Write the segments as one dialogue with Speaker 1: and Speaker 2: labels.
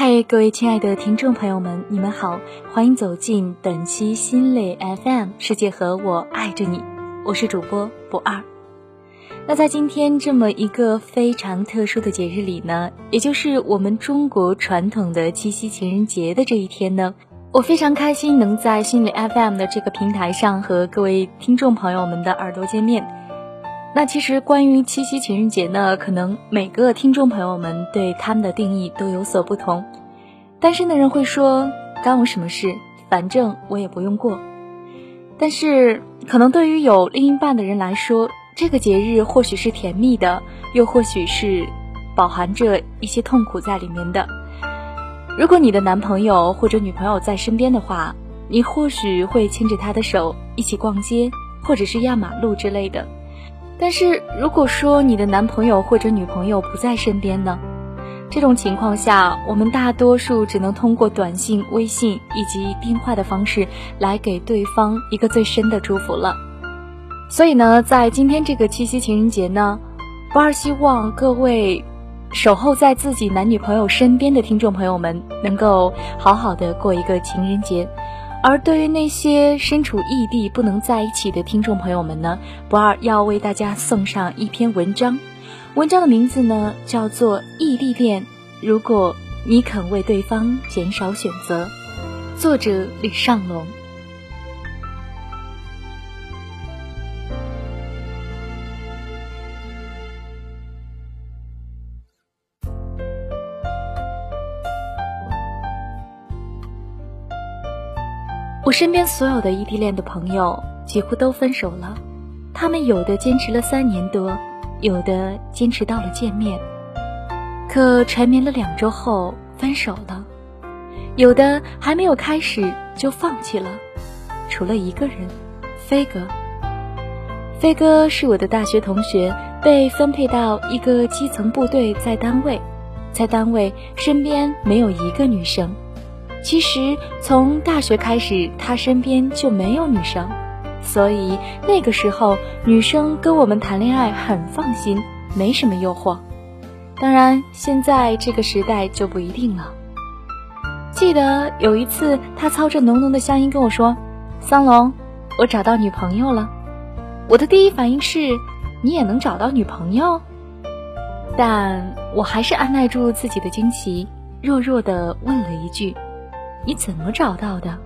Speaker 1: 嗨，各位亲爱的听众朋友们，你们好，欢迎走进本期心蕾 FM，世界和我爱着你，我是主播不二。那在今天这么一个非常特殊的节日里呢，也就是我们中国传统的七夕情人节的这一天呢，我非常开心能在心理 FM 的这个平台上和各位听众朋友们的耳朵见面。那其实关于七夕情人节呢，可能每个听众朋友们对他们的定义都有所不同。单身的人会说干我什么事，反正我也不用过。但是可能对于有另一半的人来说，这个节日或许是甜蜜的，又或许是饱含着一些痛苦在里面的。如果你的男朋友或者女朋友在身边的话，你或许会牵着他的手一起逛街，或者是压马路之类的。但是如果说你的男朋友或者女朋友不在身边呢？这种情况下，我们大多数只能通过短信、微信以及电话的方式来给对方一个最深的祝福了。所以呢，在今天这个七夕情人节呢，不二希望各位守候在自己男女朋友身边的听众朋友们能够好好的过一个情人节。而对于那些身处异地不能在一起的听众朋友们呢，不二要为大家送上一篇文章，文章的名字呢叫做《异地恋》，如果你肯为对方减少选择，作者李尚龙。我身边所有的异地恋的朋友几乎都分手了，他们有的坚持了三年多，有的坚持到了见面，可缠绵了两周后分手了，有的还没有开始就放弃了，除了一个人，飞哥。飞哥是我的大学同学，被分配到一个基层部队，在单位，在单位身边没有一个女生。其实从大学开始，他身边就没有女生，所以那个时候女生跟我们谈恋爱很放心，没什么诱惑。当然，现在这个时代就不一定了。记得有一次，他操着浓浓的乡音跟我说：“桑龙，我找到女朋友了。”我的第一反应是：“你也能找到女朋友？”但我还是按耐住自己的惊奇，弱弱的问了一句。你怎么找到的？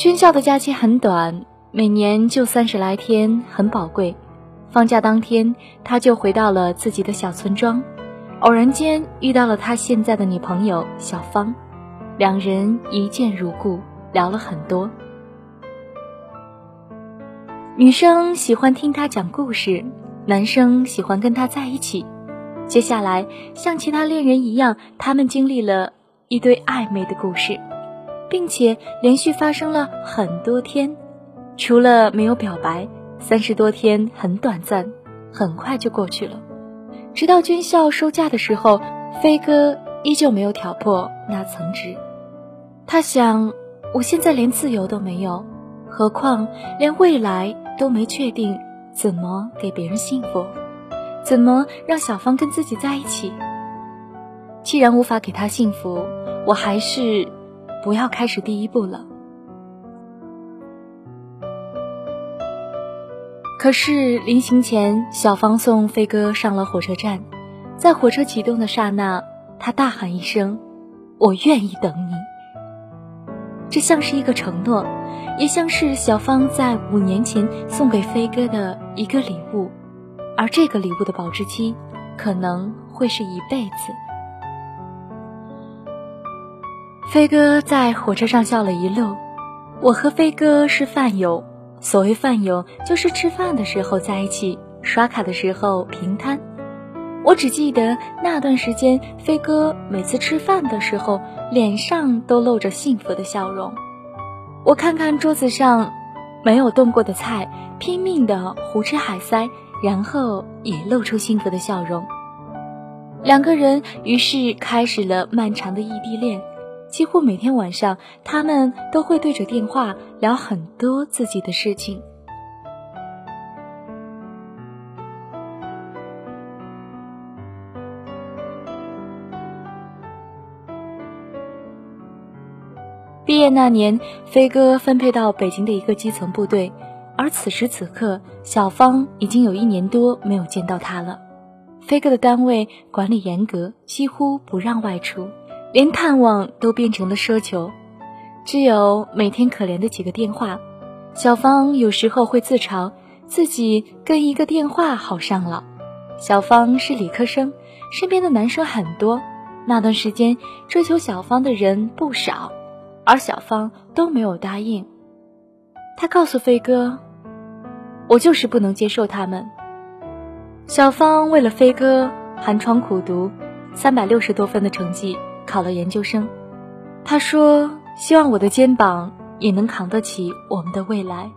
Speaker 1: 军校的假期很短，每年就三十来天，很宝贵。放假当天，他就回到了自己的小村庄，偶然间遇到了他现在的女朋友小芳，两人一见如故，聊了很多。女生喜欢听他讲故事，男生喜欢跟他在一起。接下来，像其他恋人一样，他们经历了一堆暧昧的故事，并且连续发生了很多天。除了没有表白，三十多天很短暂，很快就过去了。直到军校收假的时候，飞哥依旧没有挑破那层纸。他想，我现在连自由都没有，何况连未来。都没确定怎么给别人幸福，怎么让小芳跟自己在一起。既然无法给她幸福，我还是不要开始第一步了。可是临行前，小芳送飞哥上了火车站，在火车启动的刹那，他大喊一声：“我愿意等你。”这像是一个承诺。也像是小芳在五年前送给飞哥的一个礼物，而这个礼物的保质期可能会是一辈子。飞哥在火车上笑了一路。我和飞哥是饭友，所谓饭友就是吃饭的时候在一起，刷卡的时候平摊。我只记得那段时间，飞哥每次吃饭的时候脸上都露着幸福的笑容。我看看桌子上没有动过的菜，拼命的胡吃海塞，然后也露出幸福的笑容。两个人于是开始了漫长的异地恋，几乎每天晚上他们都会对着电话聊很多自己的事情。毕业那年飞哥分配到北京的一个基层部队而此时此刻小芳已经有一年多没有见到他了。飞哥的单位管理严格几乎不让外出。连探望都变成了奢求，只有每天可怜的几个电话。小芳有时候会自嘲自己跟一个电话好上了。小芳是理科生，身边的男生很多，那段时间追求小芳的人不少。而小芳都没有答应。他告诉飞哥：“我就是不能接受他们。”小芳为了飞哥寒窗苦读，三百六十多分的成绩考了研究生。他说：“希望我的肩膀也能扛得起我们的未来。”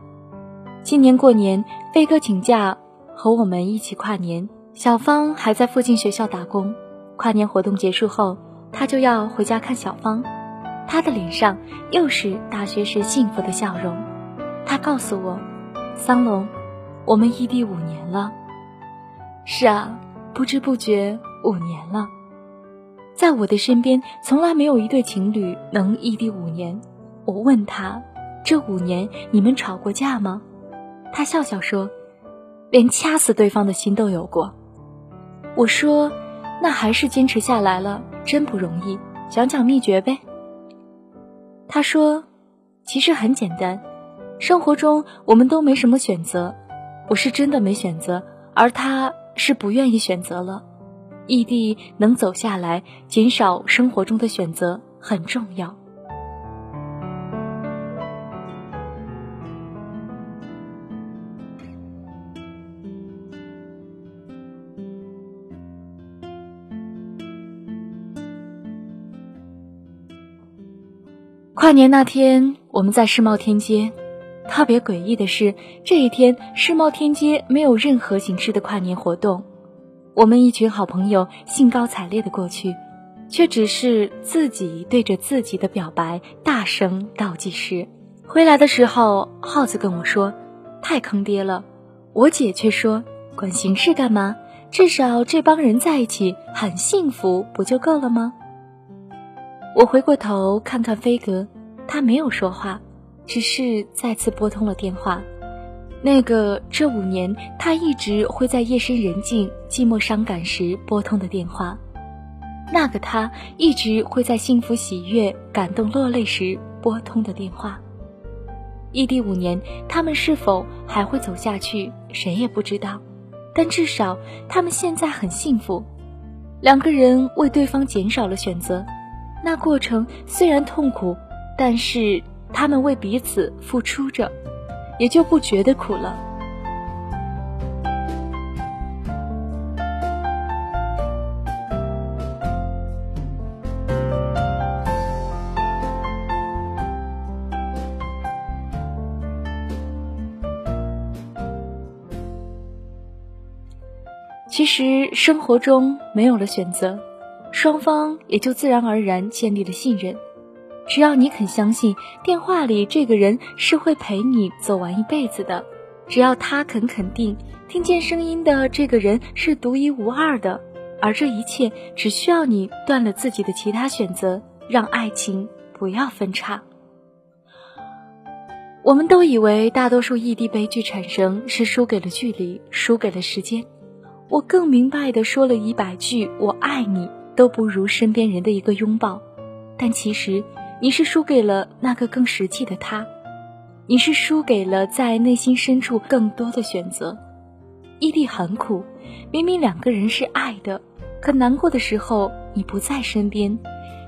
Speaker 1: 今年过年，飞哥请假和我们一起跨年。小芳还在附近学校打工。跨年活动结束后，他就要回家看小芳。他的脸上又是大学时幸福的笑容。他告诉我：“桑龙，我们异地五年了。”是啊，不知不觉五年了。在我的身边，从来没有一对情侣能异地五年。我问他：“这五年你们吵过架吗？”他笑笑说：“连掐死对方的心都有过。”我说：“那还是坚持下来了，真不容易。讲讲秘诀呗。”他说：“其实很简单，生活中我们都没什么选择，我是真的没选择，而他是不愿意选择了。异地能走下来，减少生活中的选择很重要。”跨年那天，我们在世贸天阶。特别诡异的是，这一天世贸天阶没有任何形式的跨年活动。我们一群好朋友兴高采烈的过去，却只是自己对着自己的表白大声倒计时。回来的时候，耗子跟我说：“太坑爹了。”我姐却说：“管形式干嘛？至少这帮人在一起很幸福，不就够了吗？”我回过头看看飞哥，他没有说话，只是再次拨通了电话。那个这五年他一直会在夜深人静、寂寞伤感时拨通的电话，那个他一直会在幸福喜悦、感动落泪时拨通的电话。异地五年，他们是否还会走下去，谁也不知道。但至少他们现在很幸福，两个人为对方减少了选择。那过程虽然痛苦，但是他们为彼此付出着，也就不觉得苦了。其实生活中没有了选择。双方也就自然而然建立了信任。只要你肯相信电话里这个人是会陪你走完一辈子的，只要他肯肯定听见声音的这个人是独一无二的，而这一切只需要你断了自己的其他选择，让爱情不要分叉。我们都以为大多数异地悲剧产生是输给了距离，输给了时间。我更明白的说了一百句“我爱你”。都不如身边人的一个拥抱，但其实你是输给了那个更实际的他，你是输给了在内心深处更多的选择。异地很苦，明明两个人是爱的，可难过的时候你不在身边，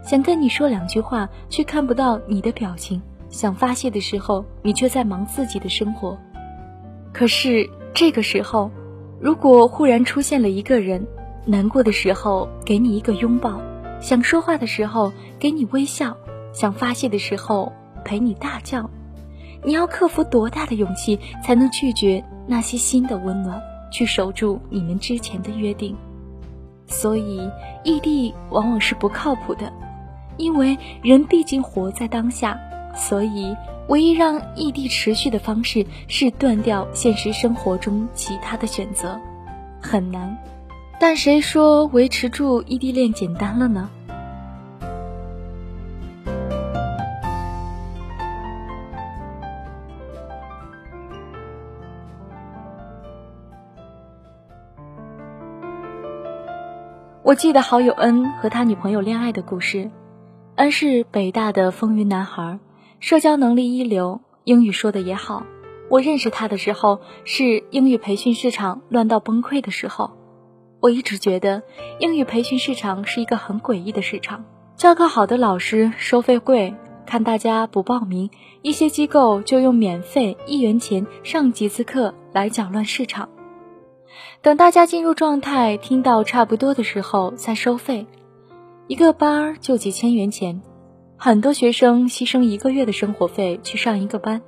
Speaker 1: 想跟你说两句话却看不到你的表情，想发泄的时候你却在忙自己的生活。可是这个时候，如果忽然出现了一个人。难过的时候给你一个拥抱，想说话的时候给你微笑，想发泄的时候陪你大叫，你要克服多大的勇气才能拒绝那些新的温暖，去守住你们之前的约定？所以异地往往是不靠谱的，因为人毕竟活在当下，所以唯一让异地持续的方式是断掉现实生活中其他的选择，很难。但谁说维持住异地恋简单了呢？我记得好友恩和他女朋友恋爱的故事。恩是北大的风云男孩，社交能力一流，英语说的也好。我认识他的时候是英语培训市场乱到崩溃的时候。我一直觉得英语培训市场是一个很诡异的市场，教课好的老师收费贵，看大家不报名，一些机构就用免费一元钱上几次课来搅乱市场。等大家进入状态，听到差不多的时候再收费，一个班就几千元钱，很多学生牺牲一个月的生活费去上一个班，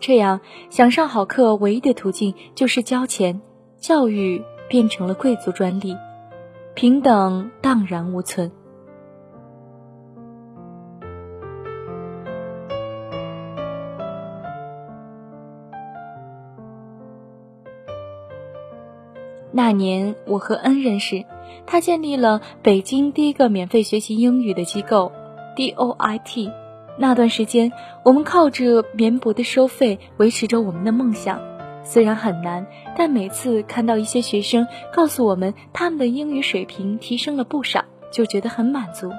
Speaker 1: 这样想上好课唯一的途径就是交钱，教育变成了贵族专利，平等荡然无存。那年我和恩认识，他建立了北京第一个免费学习英语的机构 DOIT。那段时间，我们靠着绵薄的收费维持着我们的梦想。虽然很难，但每次看到一些学生告诉我们他们的英语水平提升了不少，就觉得很满足。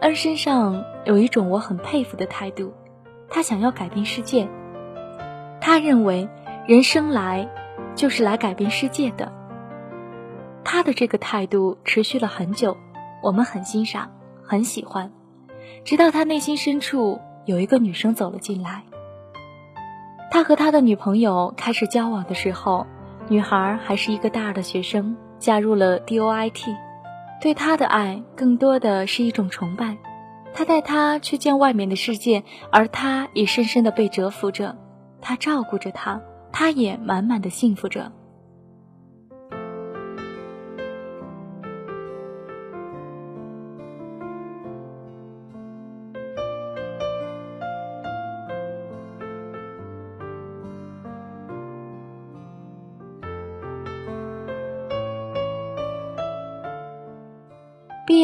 Speaker 1: 恩身上有一种我很佩服的态度，他想要改变世界。他认为人生来。就是来改变世界的。他的这个态度持续了很久，我们很欣赏，很喜欢。直到他内心深处有一个女生走了进来。他和他的女朋友开始交往的时候，女孩还是一个大二的学生，加入了 DOIT。对他的爱更多的是一种崇拜。他带她去见外面的世界，而他也深深的被折服着。他照顾着她。他也满满的幸福着。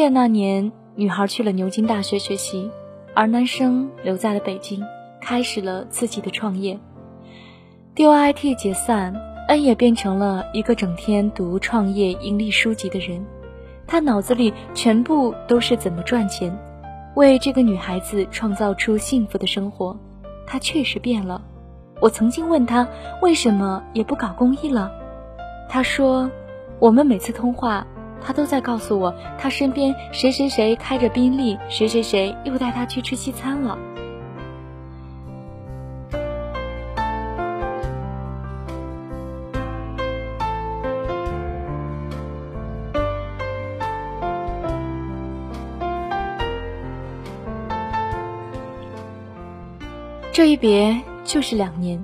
Speaker 1: 业那年，女孩去了牛津大学学习，而男生留在了北京，开始了自己的创业。DOIT 解散，恩也变成了一个整天读创业盈利书籍的人。他脑子里全部都是怎么赚钱，为这个女孩子创造出幸福的生活。他确实变了。我曾经问他为什么也不搞公益了，他说：“我们每次通话，他都在告诉我他身边谁谁谁开着宾利，谁谁谁又带他去吃西餐了。”这一别就是两年。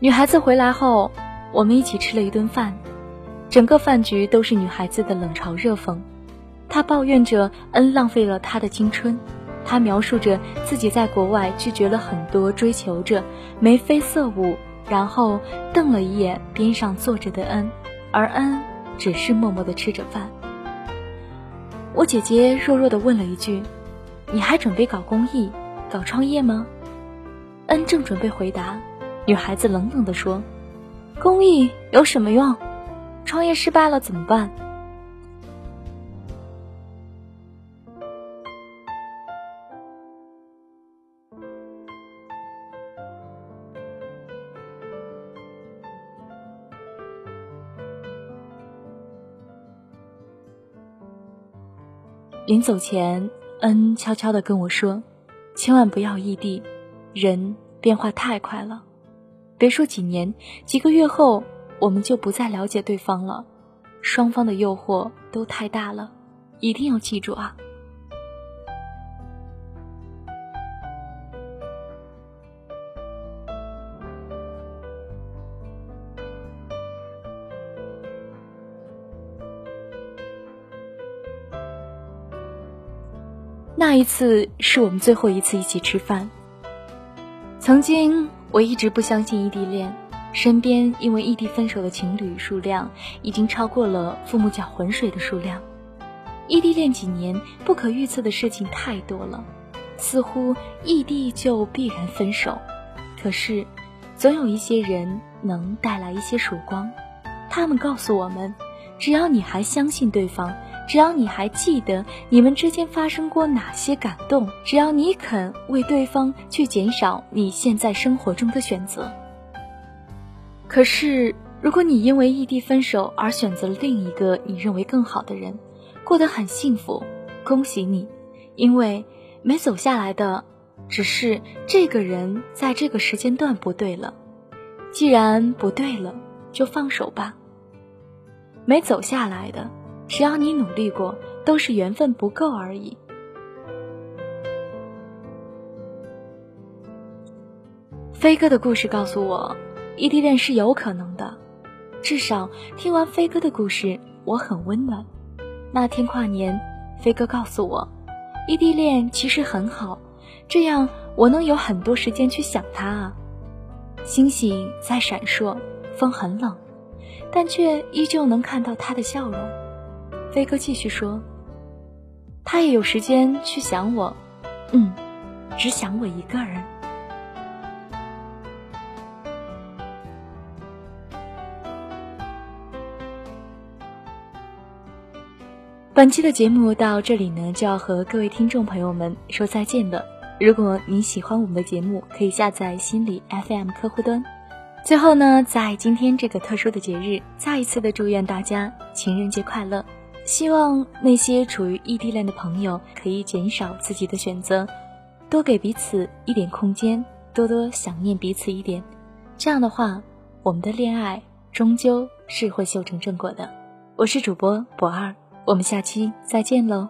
Speaker 1: 女孩子回来后，我们一起吃了一顿饭，整个饭局都是女孩子的冷嘲热讽。她抱怨着恩浪费了她的青春，她描述着自己在国外拒绝了很多追求者，眉飞色舞，然后瞪了一眼边上坐着的恩，而恩只是默默的吃着饭。我姐姐弱弱的问了一句：“你还准备搞公益、搞创业吗？”恩正准备回答，女孩子冷冷地说：“公益有什么用？创业失败了怎么办？”临走前，恩悄悄地跟我说：“千万不要异地。”人变化太快了，别说几年，几个月后我们就不再了解对方了。双方的诱惑都太大了，一定要记住啊！那一次是我们最后一次一起吃饭。曾经我一直不相信异地恋，身边因为异地分手的情侣数量已经超过了父母搅浑水的数量。异地恋几年，不可预测的事情太多了，似乎异地就必然分手。可是，总有一些人能带来一些曙光，他们告诉我们，只要你还相信对方，只要你还记得你们之间发生过哪些感动，只要你肯为对方去减少你现在生活中的选择。可是，如果你因为异地分手而选择了另一个你认为更好的人，过得很幸福，恭喜你，因为没走下来的只是这个人在这个时间段不对了。既然不对了，就放手吧。没走下来的。只要你努力过，都是缘分不够而已。飞哥的故事告诉我，异地恋是有可能的。至少听完飞哥的故事，我很温暖。那天跨年，飞哥告诉我，异地恋其实很好，这样我能有很多时间去想他啊。星星在闪烁，风很冷，但却依旧能看到他的笑容。飞哥继续说：“他也有时间去想我，嗯，只想我一个人。”本期的节目到这里呢，就要和各位听众朋友们说再见了。如果您喜欢我们的节目，可以下载心理 FM 客户端。最后呢，在今天这个特殊的节日，再一次的祝愿大家情人节快乐。希望那些处于异地恋的朋友可以减少自己的选择，多给彼此一点空间，多多想念彼此一点。这样的话，我们的恋爱终究是会修成正果的。我是主播博二，我们下期再见喽。